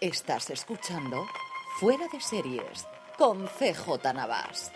Estás escuchando Fuera de Series con CJ Navas.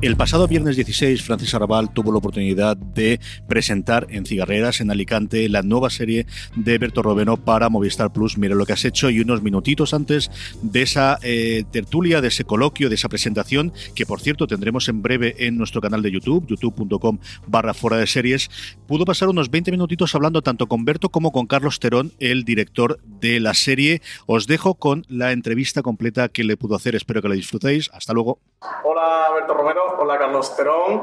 El pasado viernes 16, Francis Arrabal tuvo la oportunidad de presentar en Cigarreras, en Alicante, la nueva serie de Berto Robeno para Movistar Plus. Mira lo que has hecho y unos minutitos antes de esa eh, tertulia, de ese coloquio, de esa presentación, que por cierto tendremos en breve en nuestro canal de YouTube, youtube.com barra fuera de series, pudo pasar unos 20 minutitos hablando tanto con Berto como con Carlos Terón, el director de la serie. Os dejo con la entrevista completa que le pudo hacer. Espero que la disfrutéis. Hasta luego. Hola Berto Romero, hola Carlos Terón.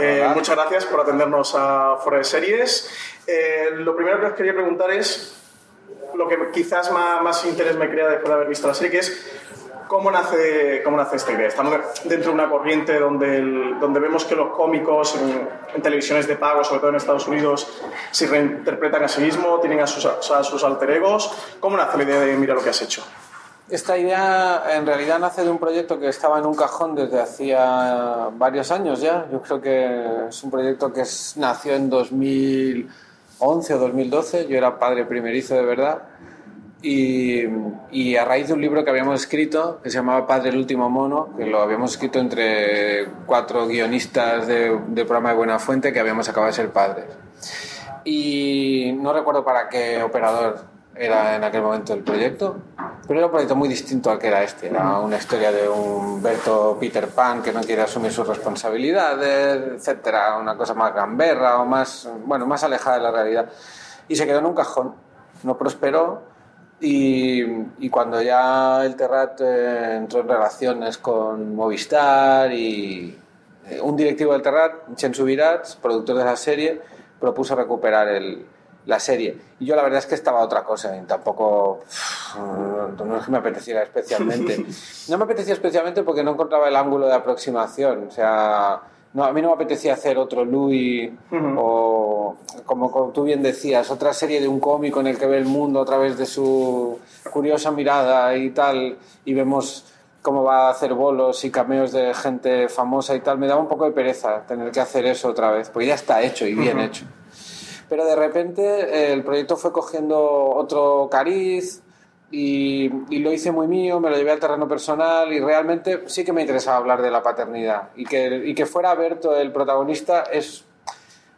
Eh, muchas gracias por atendernos a Fuera de Series. Eh, lo primero que os quería preguntar es lo que quizás más, más, interés me crea después de haber visto la serie, que es cómo nace, cómo nace esta idea. Estamos dentro de una corriente donde, donde vemos que los cómicos en, en, televisiones de pago, sobre todo en Estados Unidos, se reinterpretan a sí mismos, tienen a sus, a sus alter egos. ¿Cómo nace la idea de mira lo que has hecho? Esta idea en realidad nace de un proyecto que estaba en un cajón desde hacía varios años ya. Yo creo que es un proyecto que es, nació en 2011 o 2012. Yo era padre primerizo de verdad. Y, y, a raíz de un libro que habíamos escrito, que se llamaba Padre el último mono, que lo habíamos escrito entre cuatro guionistas de, del programa de Buena Fuente que habíamos acabado de ser padres. Y no recuerdo para qué operador era en aquel momento el proyecto, pero era un proyecto muy distinto al que era este. Era una historia de un Berto Peter Pan que no quiere asumir sus responsabilidades, etcétera, una cosa más gamberra o más, bueno, más alejada de la realidad. Y se quedó en un cajón, no prosperó. Y, y cuando ya el Terrat eh, entró en relaciones con Movistar y eh, un directivo del Terrat, Chen Subirats, productor de la serie, propuso recuperar el, la serie. Y yo la verdad es que estaba otra cosa y tampoco no es que me apeteciera especialmente. No me apetecía especialmente porque no encontraba el ángulo de aproximación. O sea, no, a mí no me apetecía hacer otro Louis uh -huh. o, como, como, tú bien decías, otra serie de un cómico en el que ve el mundo a través de su curiosa mirada y tal, y vemos cómo va a hacer bolos y cameos de gente famosa y tal. Me daba un poco de pereza tener que hacer eso otra vez, porque ya está hecho y bien uh -huh. hecho. Pero de repente eh, el proyecto fue cogiendo otro cariz y, y, lo hice muy mío, me lo llevé al terreno personal y realmente sí que me interesaba hablar de la paternidad. Y que, y que fuera Berto el protagonista es,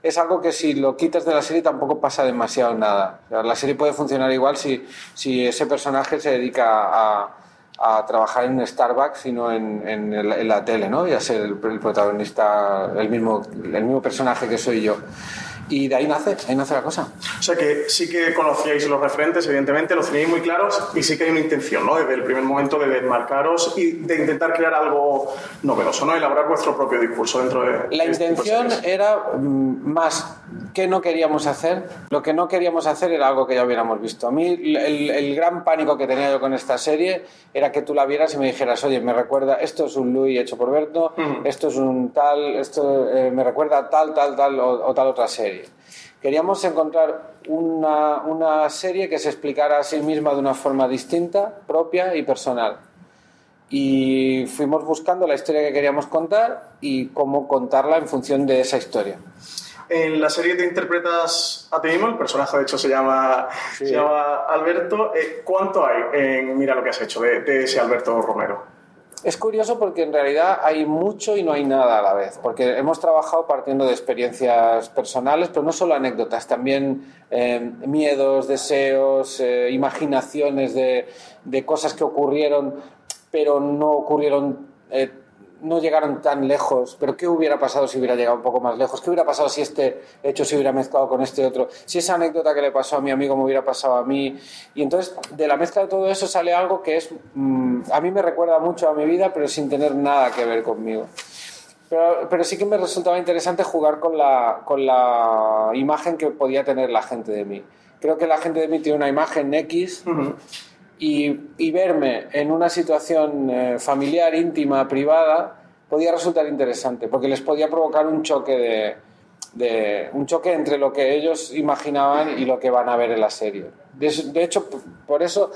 es algo que si lo quitas de la serie tampoco pasa demasiado nada. O sea, la serie puede funcionar igual si, si ese personaje se dedica a, a trabajar en Starbucks, sino en, en, en la tele, ¿no? Y a ser el, el protagonista, el mismo, el mismo personaje que soy yo. Y de ahí nace, ahí nace la cosa. O sea que sí que conocíais los referentes, evidentemente, los teníais muy claros y sí que hay una intención, ¿no? Desde el primer momento de desmarcaros y de intentar crear algo novedoso, ¿no? Elaborar vuestro propio discurso dentro de... La este intención era más que no queríamos hacer. Lo que no queríamos hacer era algo que ya hubiéramos visto. A mí el, el, gran pánico que tenía yo con esta serie era que tú la vieras y me dijeras, oye, me recuerda, esto es un Louis hecho por Berto, esto es un tal, esto eh, me recuerda a tal, tal, tal o, o tal otra serie. Queríamos encontrar una, una, serie que se explicara a sí misma de una forma distinta, propia y personal. Y fuimos buscando la historia que queríamos contar y cómo contarla en función de esa historia. En la serie te interpretas a ti mismo, el personaje de hecho se llama, sí. se llama Alberto. Eh, ¿Cuánto hay en Mira lo que has hecho de, de ese Alberto Romero? Es curioso porque en realidad hay mucho y no hay nada a la vez, porque hemos trabajado partiendo de experiencias personales, pero no solo anécdotas, también eh, miedos, deseos, eh, imaginaciones de, de, cosas que ocurrieron, pero no ocurrieron eh, no llegaron tan lejos, pero ¿qué hubiera pasado si hubiera llegado un poco más lejos? ¿Qué hubiera pasado si este hecho se hubiera mezclado con este otro? Si esa anécdota que le pasó a mi amigo me hubiera pasado a mí. Y entonces, de la mezcla de todo eso sale algo que es, mm, a mí me recuerda mucho a mi vida, pero sin tener nada que ver conmigo. Pero, pero, sí que me resultaba interesante jugar con la, con la imagen que podía tener la gente de mí. Creo que la gente de mí tiene una imagen X y, verme en una situación eh, familiar, íntima, privada, podía resultar interesante, porque les podía provocar un choque de, un choque entre lo que ellos imaginaban y lo que van a ver en la serie. De, hecho, por eso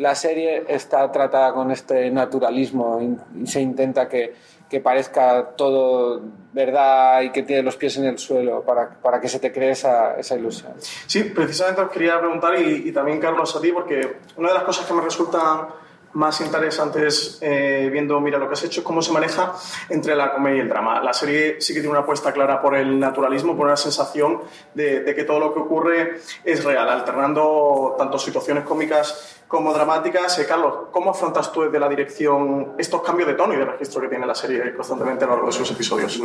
la serie está tratada con este naturalismo y se intenta que, que parezca todo verdad y que tiene los pies en el suelo para, para que se te cree esa, esa, ilusión. Sí, precisamente os quería preguntar y, y, también Carlos a ti, porque una de las cosas que me resultan más interesantes eh, viendo Mira lo que has hecho, cómo se maneja entre la comedia y el drama. La serie sí que tiene una apuesta clara por el naturalismo, por una sensación de, de que todo lo que ocurre es real, alternando tanto situaciones cómicas como dramáticas. Eh, Carlos, ¿cómo afrontas tú desde la dirección estos cambios de tono y de registro que tiene la serie constantemente a lo largo de sus episodios?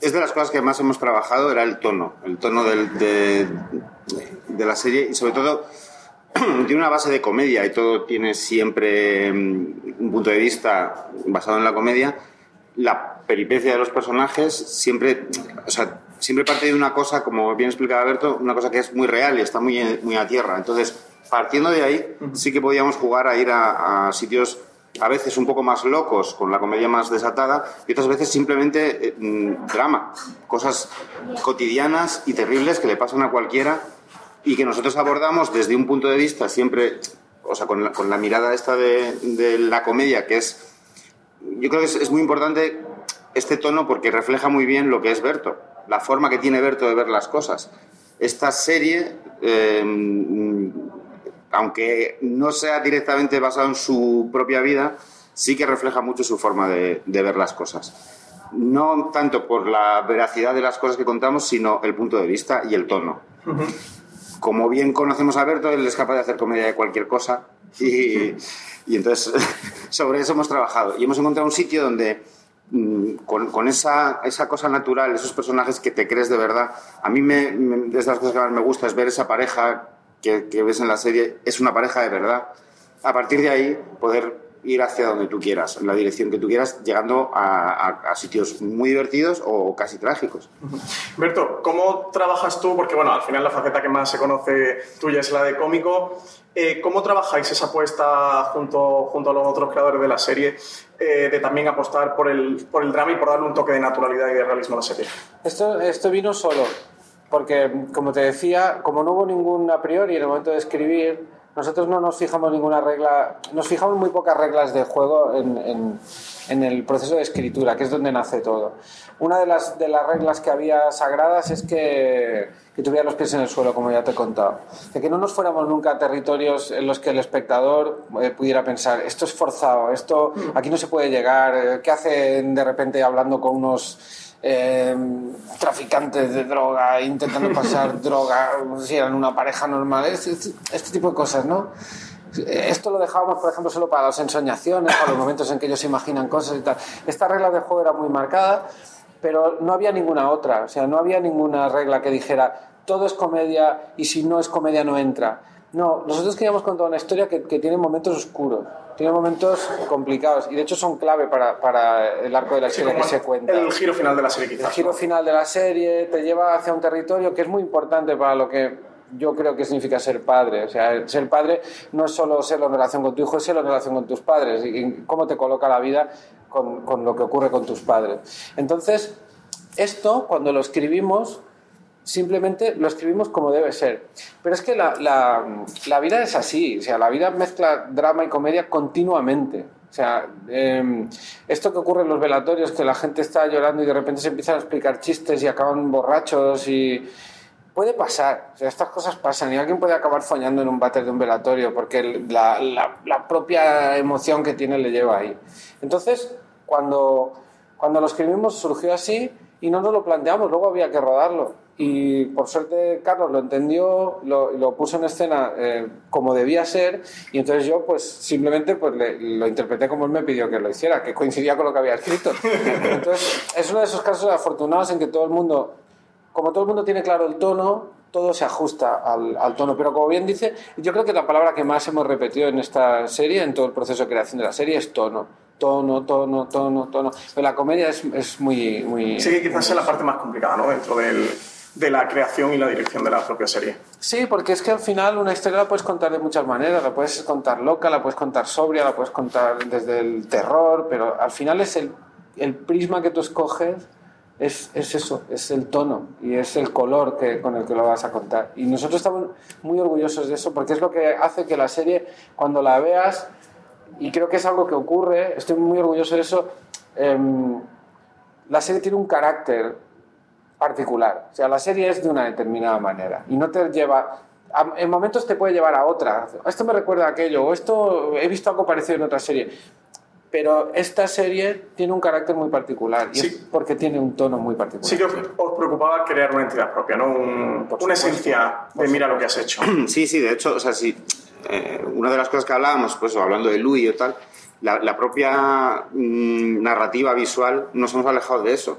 Es de las cosas que más hemos trabajado, era el tono, el tono del, de, de la serie y sobre todo tiene una base de comedia y todo tiene siempre mm, un punto de vista basado en la comedia. La peripecia de los personajes siempre, o sea, siempre parte de una cosa, como bien explicaba Berto, una cosa que es muy real y está muy, muy a tierra. Entonces, partiendo de ahí, sí que podíamos jugar a ir a, sitios a veces un poco más locos, con la comedia más desatada, y otras veces simplemente eh, mm, drama, cosas cotidianas y terribles que le pasan a cualquiera y que nosotros abordamos desde un punto de vista siempre, o sea, con la, con la mirada esta de, de, la comedia, que es, yo creo que es, es, muy importante este tono porque refleja muy bien lo que es Berto, la forma que tiene Berto de ver las cosas. Esta serie, eh, aunque no sea directamente basado en su propia vida, sí que refleja mucho su forma de, de ver las cosas. No tanto por la veracidad de las cosas que contamos, sino el punto de vista y el tono. Uh -huh como bien conocemos a Berto, él es capaz de hacer comedia de cualquier cosa y, y entonces sobre eso hemos trabajado. Y hemos encontrado un sitio donde mm, con, con esa, esa, cosa natural, esos personajes que te crees de verdad, a mí me, me, de las cosas que más me gusta es ver esa pareja que, que ves en la serie, es una pareja de verdad. A partir de ahí poder ir hacia donde tú quieras, en la dirección que tú quieras, llegando a, a, a, sitios muy divertidos o casi trágicos. Berto, ¿cómo trabajas tú? Porque bueno, al final la faceta que más se conoce tuya es la de cómico. Eh, ¿Cómo trabajáis esa apuesta junto, junto a los otros creadores de la serie eh, de también apostar por el, por el drama y por darle un toque de naturalidad y de realismo a la serie? Esto, esto vino solo, porque como te decía, como no hubo ningún a priori en el momento de escribir, nosotros no nos fijamos ninguna regla, nos fijamos muy pocas reglas de juego en, en, en, el proceso de escritura, que es donde nace todo. Una de las, de las reglas que había sagradas es que, que tuviera los pies en el suelo, como ya te he contado. De que no nos fuéramos nunca a territorios en los que el espectador eh, pudiera pensar, esto es forzado, esto aquí no se puede llegar, eh, ¿qué hacen de repente hablando con unos eh, traficantes de droga, intentando pasar droga, si eran una pareja normal, este, este, tipo de cosas, ¿no? Esto lo dejábamos, por ejemplo, solo para las ensoñaciones, para los momentos en que ellos se imaginan cosas y tal. Esta regla de juego era muy marcada, pero no había ninguna otra, o sea, no había ninguna regla que dijera todo es comedia y si no es comedia no entra. No, nosotros queríamos contar una historia que, que tiene momentos oscuros tiene momentos complicados y de hecho son clave para, para el arco de la serie sí, que se cuenta. El giro final de la serie, quizás. El giro final de la serie te lleva hacia un territorio que es muy importante para lo que yo creo que significa ser padre. O sea, ser padre no es solo serlo en relación con tu hijo, es serlo en relación con tus padres y cómo te coloca la vida con, con lo que ocurre con tus padres. Entonces, esto, cuando lo escribimos, simplemente lo escribimos como debe ser. Pero es que la, vida es así, o sea, la vida mezcla drama y comedia continuamente. O sea, eh, esto que ocurre en los velatorios, que la gente está llorando y de repente se empiezan a explicar chistes y acaban borrachos y... Puede pasar, o sea, estas cosas pasan y alguien puede acabar follando en un váter de un velatorio porque la propia emoción que tiene le lleva ahí. Entonces, cuando, cuando lo escribimos surgió así y no nos lo planteamos, luego había que rodarlo y por suerte Carlos lo entendió, lo, lo puso en escena eh, como debía ser y entonces yo pues simplemente pues lo interpreté como él me pidió que lo hiciera, que coincidía con lo que había escrito. Entonces es uno de esos casos afortunados en que todo el mundo, como todo el mundo tiene claro el tono, todo se ajusta al, al, tono. Pero como bien dice, yo creo que la palabra que más hemos repetido en esta serie, en todo el proceso de creación de la serie, es tono. Tono, tono, tono, tono. Pero la comedia es, es muy, muy... Sí, que quizás sea la parte más complicada, ¿no? Dentro del, de la creación y la dirección de la propia serie. Sí, porque es que al final una historia la puedes contar de muchas maneras. La puedes contar loca, la puedes contar sobria, la puedes contar desde el terror, pero al final es el, el prisma que tú escoges es, es, eso, es el tono y es el color que, con el que lo vas a contar. Y nosotros estamos muy orgullosos de eso porque es lo que hace que la serie, cuando la veas, y creo que es algo que ocurre, estoy muy orgulloso de eso, eh, la serie tiene un carácter particular. O sea, la serie es de una determinada manera y no te lleva... En momentos te puede llevar a otra. Esto me recuerda a aquello, o esto he visto algo parecido en otra serie pero esta serie tiene un carácter muy particular y es porque tiene un tono muy particular. Sí que os, preocupaba crear una entidad propia, ¿no? una esencia de mira lo que has hecho. Sí, sí, de hecho, o sea, sí, eh, una de las cosas que hablábamos, pues hablando de Louis y tal, la, la propia mm, narrativa visual nos hemos alejado de eso.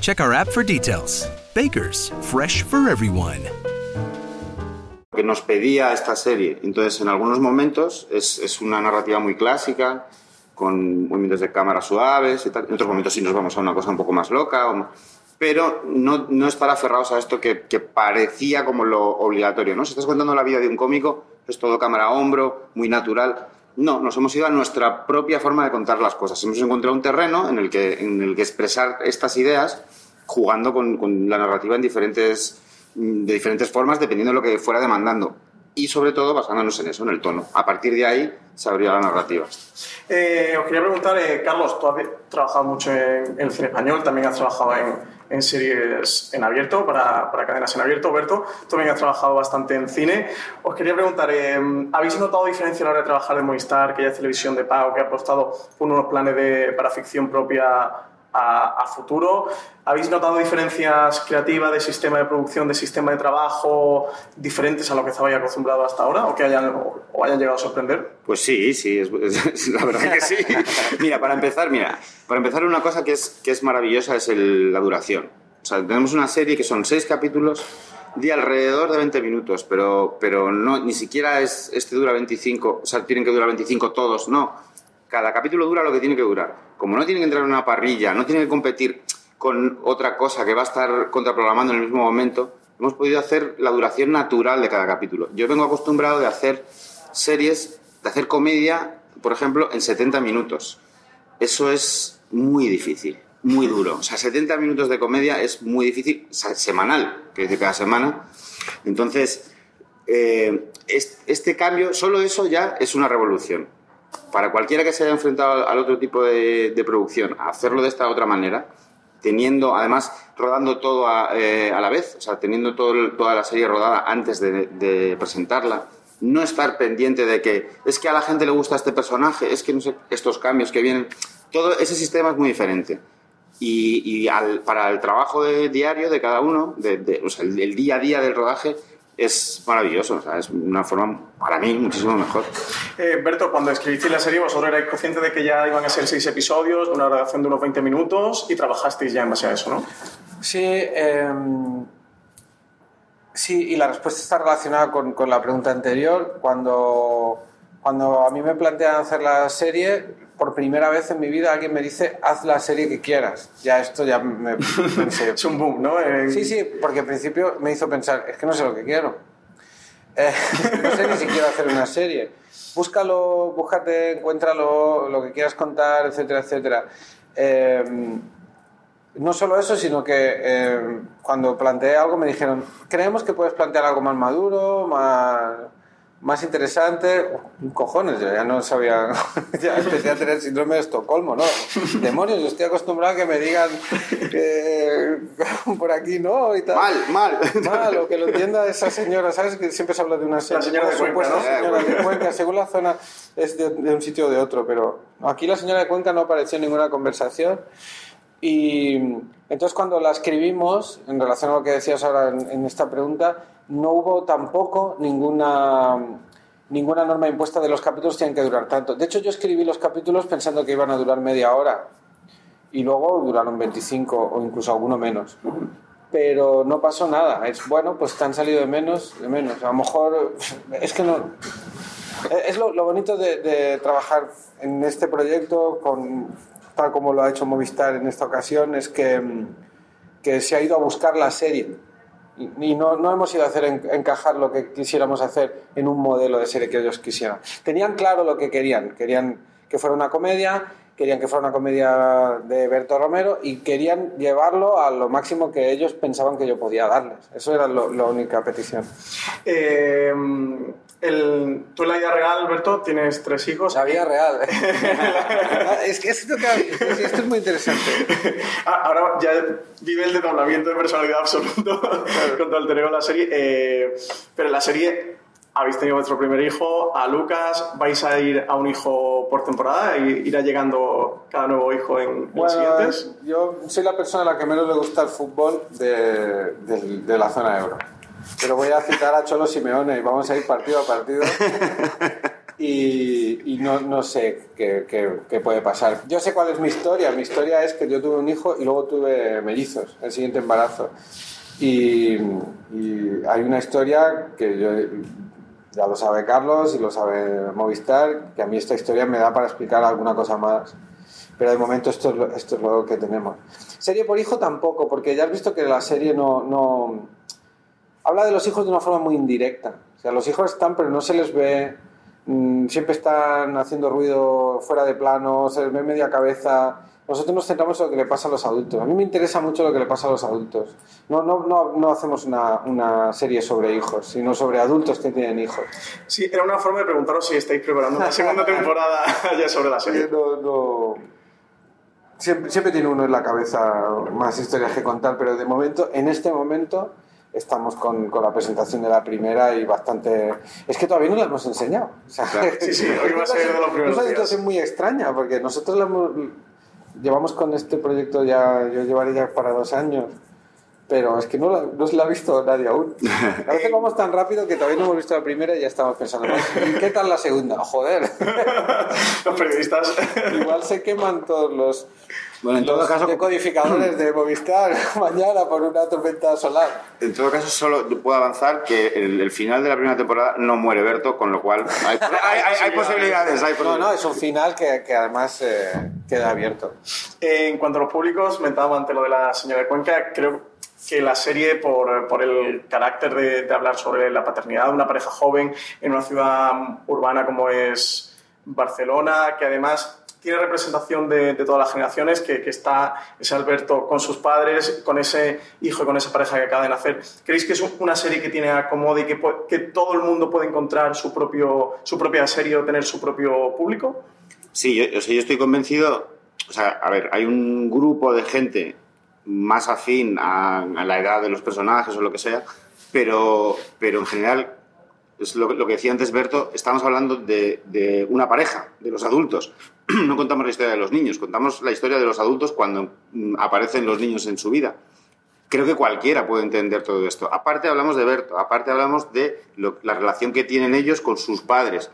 Check our app for details. Baker's, fresh for everyone. que nos pedía esta serie. Entonces, en algunos momentos es, es, una narrativa muy clásica, con movimientos de cámara suaves y tal. En otros momentos sí nos vamos a una cosa un poco más loca. O... Pero no, no estar aferrados a esto que, que, parecía como lo obligatorio. ¿no? Si estás contando la vida de un cómico, es todo cámara a hombro, muy natural. No, nos hemos ido a nuestra propia forma de contar las cosas. Hemos encontrado un terreno en el que, en el que expresar estas ideas jugando con, la narrativa en diferentes de diferentes formas dependiendo de lo que fuera demandando. Y sobre todo basándonos en eso, en el tono. A partir de ahí se abrió la narrativa. Eh, os quería preguntar, eh, Carlos, tú has trabajado mucho en, el cine español, también has trabajado en, en series en abierto, para, para, cadenas en abierto. Berto, tú también has trabajado bastante en cine. Os quería preguntar, eh, ¿habéis notado diferencia a la hora de trabajar en Movistar, que ya es televisión de pago, que ha apostado por unos planes de, para ficción propia a, futuro. ¿Habéis notado diferencias creativas de sistema de producción, de sistema de trabajo diferentes a lo que estabais acostumbrado hasta ahora o que hayan, o hayan llegado a sorprender? Pues sí, sí, es, la verdad que sí. mira, para empezar, mira, para empezar una cosa que es, que es maravillosa es la duración. O sea, tenemos una serie que son seis capítulos de alrededor de 20 minutos, pero, pero no, ni siquiera es, este dura 25, o sea, tienen que durar 25 todos, no cada capítulo dura lo que tiene que durar. Como no tiene que entrar en una parrilla, no tiene que competir con otra cosa que va a estar contraprogramando en el mismo momento, hemos podido hacer la duración natural de cada capítulo. Yo vengo acostumbrado de hacer series, hacer comedia, por ejemplo, en 70 minutos. Eso es muy difícil, muy duro. O sea, 70 minutos de comedia es muy difícil, semanal, que dice cada semana. Entonces, eh, este cambio, solo eso ya es una revolución para cualquiera que se haya enfrentado al otro tipo de, producción, hacerlo de esta otra manera, teniendo, además, rodando todo a, eh, la vez, o sea, teniendo toda la serie rodada antes de, presentarla, no estar pendiente de que es que a la gente le gusta este personaje, es que no sé, estos cambios que vienen, todo ese sistema es muy diferente. Y, para el trabajo diario de cada uno, el día a día del rodaje, es maravilloso, o sea, es una forma para mí muchísimo mejor. Eh, Berto, cuando escribisteis la serie, vosotros erais conscientes de que ya iban a ser seis episodios, de una duración de unos 20 minutos, y trabajasteis ya en base a eso, ¿no? Sí, em, sí, y la respuesta está relacionada con, con, la pregunta anterior. Cuando, cuando a mí me plantean hacer la serie, por primera vez en mi vida alguien me dice, haz la serie que quieras. Ya esto ya me pensé. es un boom, ¿no? Sí, sí, porque al principio me hizo pensar, es que no sé lo que quiero. Eh, no sé ni siquiera hacer una serie. Búscalo, búscate, encuéntralo, lo que quieras contar, etcétera, etcétera. Em, no solo eso, sino que em, cuando planteé algo me dijeron, creemos que puedes plantear algo más maduro, más más interesante, cojones, yo ya no sabía, ya empecé a tener síndrome de Estocolmo, ¿no? Demonios, yo estoy acostumbrado a que me digan que por aquí no y tal. Mal, mal. Mal, o que lo entienda esa señora, ¿sabes? Que siempre se habla de una La señora de Cuenca, supuesta ¿no? señora de Cuenca, según la zona es de, de un sitio o de otro, pero aquí la señora de Cuenca no apareció en ninguna conversación. Y entonces cuando la escribimos, en relación a lo que decías ahora en, en esta pregunta, no hubo tampoco ninguna, ninguna norma impuesta de los capítulos tienen que durar tanto. De hecho, yo escribí los capítulos pensando que iban a durar media hora y luego duraron 25 o incluso alguno menos. Pero no pasó nada. Es bueno, pues te han salido de menos, de menos. A lo mejor es que no. Es lo, lo bonito de, de trabajar en este proyecto, con, tal como lo ha hecho Movistar en esta ocasión, es que, mm, que se ha ido a buscar la serie. Y, no, no hemos ido a hacer en- encajar lo que quisiéramos hacer en un modelo de serie que ellos quisieran. Tenían claro lo que querían. Querían que fuera una comedia, querían que fuera una comedia de Berto Romero y querían llevarlo a lo máximo que ellos pensaban que yo podía darles. Eso era la única petición. Eh, el, tú en la vida real, Alberto, tienes tres hijos. La vida real. es que esto, esto es muy interesante. Ah, Ahora ya vive el desdoblamiento de personalidad absoluto con todo el teneo de la serie. Eh, pero en la serie habéis tenido vuestro primer hijo, a Lucas, vais a ir a un hijo por temporada e irá llegando cada nuevo hijo en, en los Bueno, siguientes. yo soy la persona a la que menos le gusta el fútbol de, de- de la zona euro. Pero voy a citar a Cholo Simeone y vamos a ir partido a partido. Y, y no, no sé qué, qué- qué puede pasar. Yo sé cuál es mi historia. Mi historia es que yo tuve un hijo y luego tuve mellizos, el siguiente embarazo. Y, y hay una historia que yo, ya lo sabe Carlos y lo sabe Movistar, que a mí esta historia me da para explicar alguna cosa más. Pero de momento esto es lo, esto es lo que tenemos. Serie por hijo tampoco, porque ya has visto que la serie no, no... Habla de los hijos de una forma muy indirecta. O sea, los hijos están, pero no se les ve... mm, Siempre están haciendo ruido fuera de plano, se les ve media cabeza. Nosotros nos centramos en lo que le pasa a los adultos. A mí me interesa mucho lo que le pasa a los adultos. No, no, no, no hacemos una, una serie sobre hijos, sino sobre adultos que tienen hijos. Sí, era una forma de preguntaros si estáis preparando la segunda temporada ya sobre la serie. No, no- Siempre, siempre tiene uno en la cabeza más historias que contar, pero de momento, en este momento, estamos con, con la presentación de la primera y bastante... Es que todavía no la hemos enseñado. O sea, Sí, sí, hoy va a ser de los primeros Es una situación muy extraña, porque nosotros la hemos- llevamos con este proyecto ya, yo llevaré ya para dos años, pero es que no, la- no la ha visto nadie aún. A veces vamos tan rápido que todavía no hemos visto la primera y ya estamos pensando, ¿y qué tal la segunda? Joder. Los periodistas. Igual se queman todos los, Bueno, en todo los caso- decodificadores de Movistar mañana por una tormenta solar. En todo caso, solo puedo avanzar que el, el final de la primera temporada no muere Berto, con lo cual hay, hay- hay- hay posibilidades. Hay No, posibilidades. no, es un final que, que además eh, queda abierto. En cuanto a los públicos, mentábamos ante lo de la señora de Cuenca, creo que la serie, por, por el carácter de, de hablar sobre la paternidad de una pareja joven en una ciudad urbana como es Barcelona, que además tiene representación de, todas las generaciones, que, está ese Alberto con sus padres, con ese hijo y con esa pareja que acaba de nacer. ¿Creéis que es una serie que tiene acomodo y que, todo el mundo puede encontrar su, propio, su propia serie o tener su propio público? Sí, yo, yo estoy convencido. O sea, a ver, hay un grupo de gente más afín a, a la edad de los personajes o lo que sea, pero, pero en general, es lo, que- lo que decía antes Berto, estamos hablando de, de una pareja, de los adultos. No contamos la historia de los niños, contamos la historia de los adultos cuando mm, aparecen los niños en su vida. Creo que cualquiera puede entender todo esto. Aparte hablamos de Berto, aparte hablamos de lo- la relación que tienen ellos con sus padres.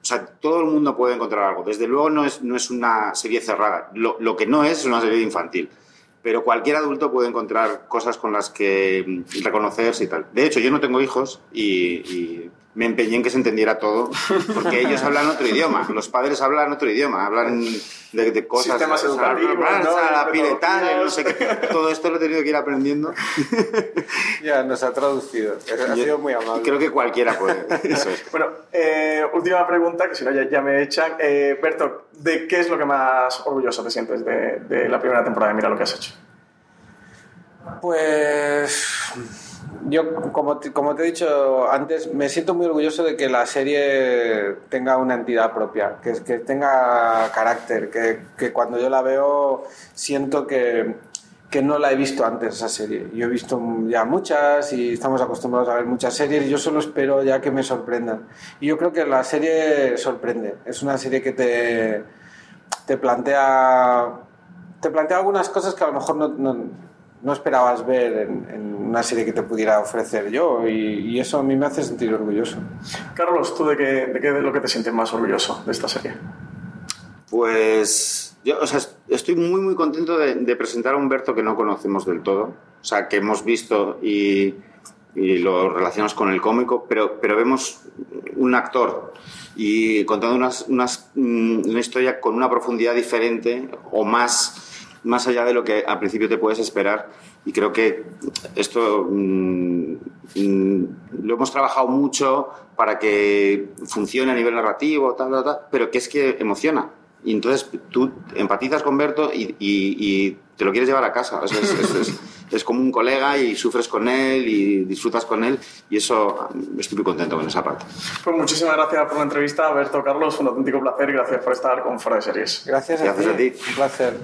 O sea, todo el mundo puede encontrar algo. Desde luego no es, no es una serie cerrada. Lo, lo que no es es una serie infantil. Pero cualquier adulto puede encontrar cosas con las que reconocerse y tal. De hecho, yo no tengo hijos y, y me empeñé en que se entendiera todo, porque ellos hablan otro idioma. Los padres hablan otro idioma, hablan de, de cosas... Sistemas sea, educativos, la ¿no? la De piretal, metodologías. no sé qué. Todo esto lo he tenido que ir aprendiendo. Ya nos ha traducido. Ha sido muy amable. Creo que cualquiera puede. Eso es. Bueno, eh, última pregunta, que si no ya, ya me echan. Eh, Berto, ¿de qué es lo que más orgulloso te sientes de, de la primera temporada de Mira lo que has hecho? Pues yo, como te, como te he dicho antes, me siento muy orgulloso de que la serie tenga una entidad propia, que, que tenga carácter, que, cuando yo la veo siento que, que no la he visto antes esa serie. Yo he visto ya muchas y estamos acostumbrados a ver muchas series y yo solo espero ya que me sorprendan. Y yo creo que la serie sorprende. Es una serie que te, te plantea te plantea algunas cosas que a lo mejor no, no esperabas ver en, en, una serie que te pudiera ofrecer yo y, y, eso a mí me hace sentir orgulloso. Carlos, ¿tú de qué, de qué es lo que te sientes más orgulloso de esta serie? Pues yo o sea, estoy muy muy contento de, de, presentar a Humberto que no conocemos del todo, o sea, que hemos visto y, y lo relacionamos con el cómico, pero, pero vemos un actor y contando unas, unas, mm, una historia con una profundidad diferente o más más allá de lo que al principio te puedes esperar. Y creo que esto mmm, mmm, lo hemos trabajado mucho para que funcione a nivel narrativo, tal, tal, tal, pero que es que emociona. Y entonces tú empatizas con Berto y, y, y te lo quieres llevar a casa. Es, es, es, es, como un colega y sufres con él y disfrutas con él y eso estoy muy contento con esa parte. Pues muchísimas gracias por la entrevista, Berto Carlos. Un auténtico placer y gracias por estar con Fuera de Series. Gracias, gracias a ti. A ti. Un placer.